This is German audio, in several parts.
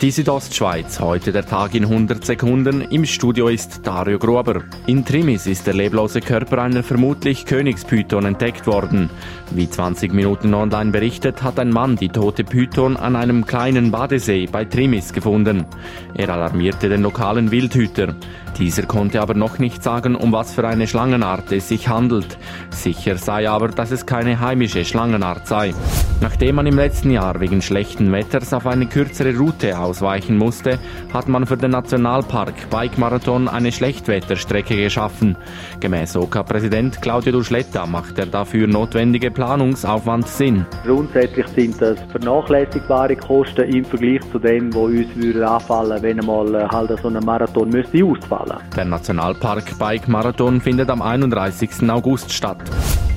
Die Südostschweiz, heute der Tag in 100 Sekunden. Im Studio ist Dario Gruber. In Trimis ist der leblose Körper einer vermutlich Königspython entdeckt worden. Wie 20 Minuten online berichtet, hat ein Mann die tote Python an einem kleinen Badesee bei Trimis gefunden. Er alarmierte den lokalen Wildhüter. Dieser konnte aber noch nicht sagen, um was für eine Schlangenart es sich handelt. Sicher sei aber, dass es keine heimische Schlangenart sei. Nachdem man im letzten Jahr wegen schlechten Wetters auf eine kürzere Route ausweichen musste, hat man für den Nationalpark Bike Marathon eine Schlechtwetterstrecke geschaffen. Gemäß OK-Präsident Claudio Duschletta macht der dafür notwendige Planungsaufwand Sinn. Grundsätzlich sind das vernachlässigbare Kosten im Vergleich zu dem, wo uns würde anfallen, wenn einmal äh, halt so ein Marathon müsste ausfallen. Der Nationalpark Bike Marathon findet am 31. August statt.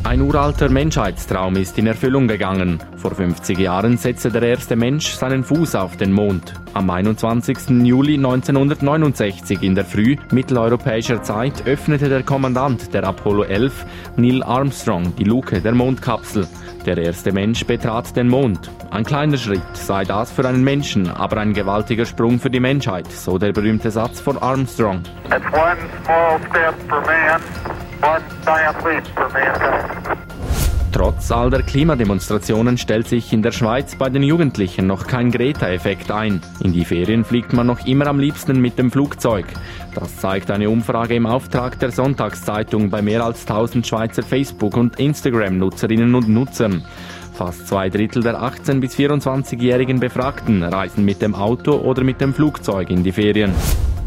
Ein uralter Menschheitstraum ist in Erfüllung gegangen. Vor 50 Jahren setzte der erste Mensch seinen Fuß auf den Mond. Am 21. Juli 1969 in der Früh mitteleuropäischer Zeit öffnete der Kommandant der Apollo 11, Neil Armstrong, die Luke der Mondkapsel. Der erste Mensch betrat den Mond. Ein kleiner Schritt sei das für einen Menschen, aber ein gewaltiger Sprung für die Menschheit, so der berühmte Satz von Armstrong. It's one small step for man, Trotz all der Klimademonstrationen stellt sich in der Schweiz bei den Jugendlichen noch kein Greta-Effekt ein. In die Ferien fliegt man noch immer am liebsten mit dem Flugzeug. Das zeigt eine Umfrage im Auftrag der Sonntagszeitung bei mehr als 1000 Schweizer Facebook- und Instagram-Nutzerinnen und Nutzern. Fast zwei Drittel der 18- bis 24-jährigen Befragten reisen mit dem Auto oder mit dem Flugzeug in die Ferien.